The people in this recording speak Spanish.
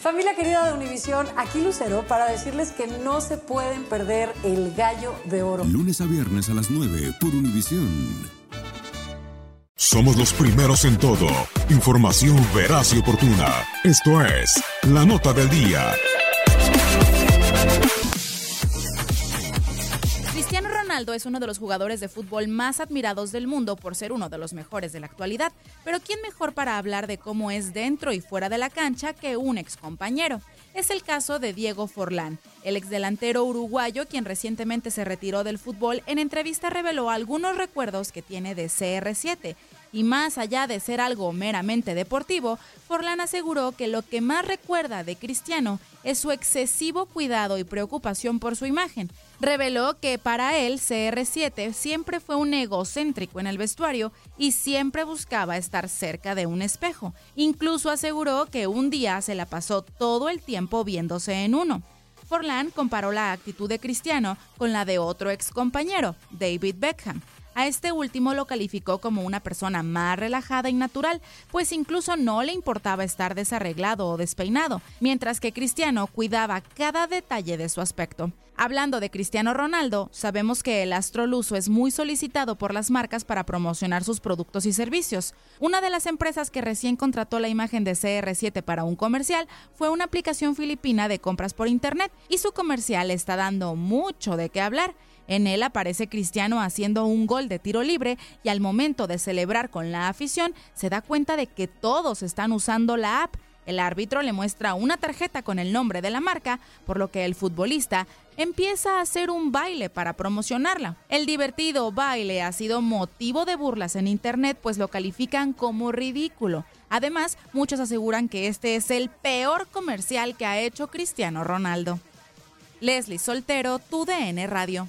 Familia querida de Univisión, aquí Lucero para decirles que no se pueden perder el gallo de oro. Lunes a viernes a las 9 por Univisión. Somos los primeros en todo. Información veraz y oportuna. Esto es La Nota del Día. Cristiano Ronaldo es uno de los jugadores de fútbol más admirados del mundo por ser uno de los mejores de la actualidad, pero ¿quién mejor para hablar de cómo es dentro y fuera de la cancha que un excompañero? Es el caso de Diego Forlán, el exdelantero uruguayo quien recientemente se retiró del fútbol, en entrevista reveló algunos recuerdos que tiene de CR7 y más allá de ser algo meramente deportivo, Forlán aseguró que lo que más recuerda de Cristiano es su excesivo cuidado y preocupación por su imagen. Reveló que para él CR7 siempre fue un egocéntrico en el vestuario y siempre buscaba estar cerca de un espejo. Incluso aseguró que un día se la pasó todo el tiempo viéndose en uno. Forlán comparó la actitud de Cristiano con la de otro ex compañero, David Beckham. A este último lo calificó como una persona más relajada y natural, pues incluso no le importaba estar desarreglado o despeinado, mientras que Cristiano cuidaba cada detalle de su aspecto. Hablando de Cristiano Ronaldo, sabemos que el astro luso es muy solicitado por las marcas para promocionar sus productos y servicios. Una de las empresas que recién contrató la imagen de CR7 para un comercial fue una aplicación filipina de compras por internet y su comercial está dando mucho de qué hablar. En él aparece Cristiano haciendo un gol de tiro libre y al momento de celebrar con la afición se da cuenta de que todos están usando la app. El árbitro le muestra una tarjeta con el nombre de la marca, por lo que el futbolista empieza a hacer un baile para promocionarla. El divertido baile ha sido motivo de burlas en internet, pues lo califican como ridículo. Además, muchos aseguran que este es el peor comercial que ha hecho Cristiano Ronaldo. Leslie Soltero, tu DN Radio.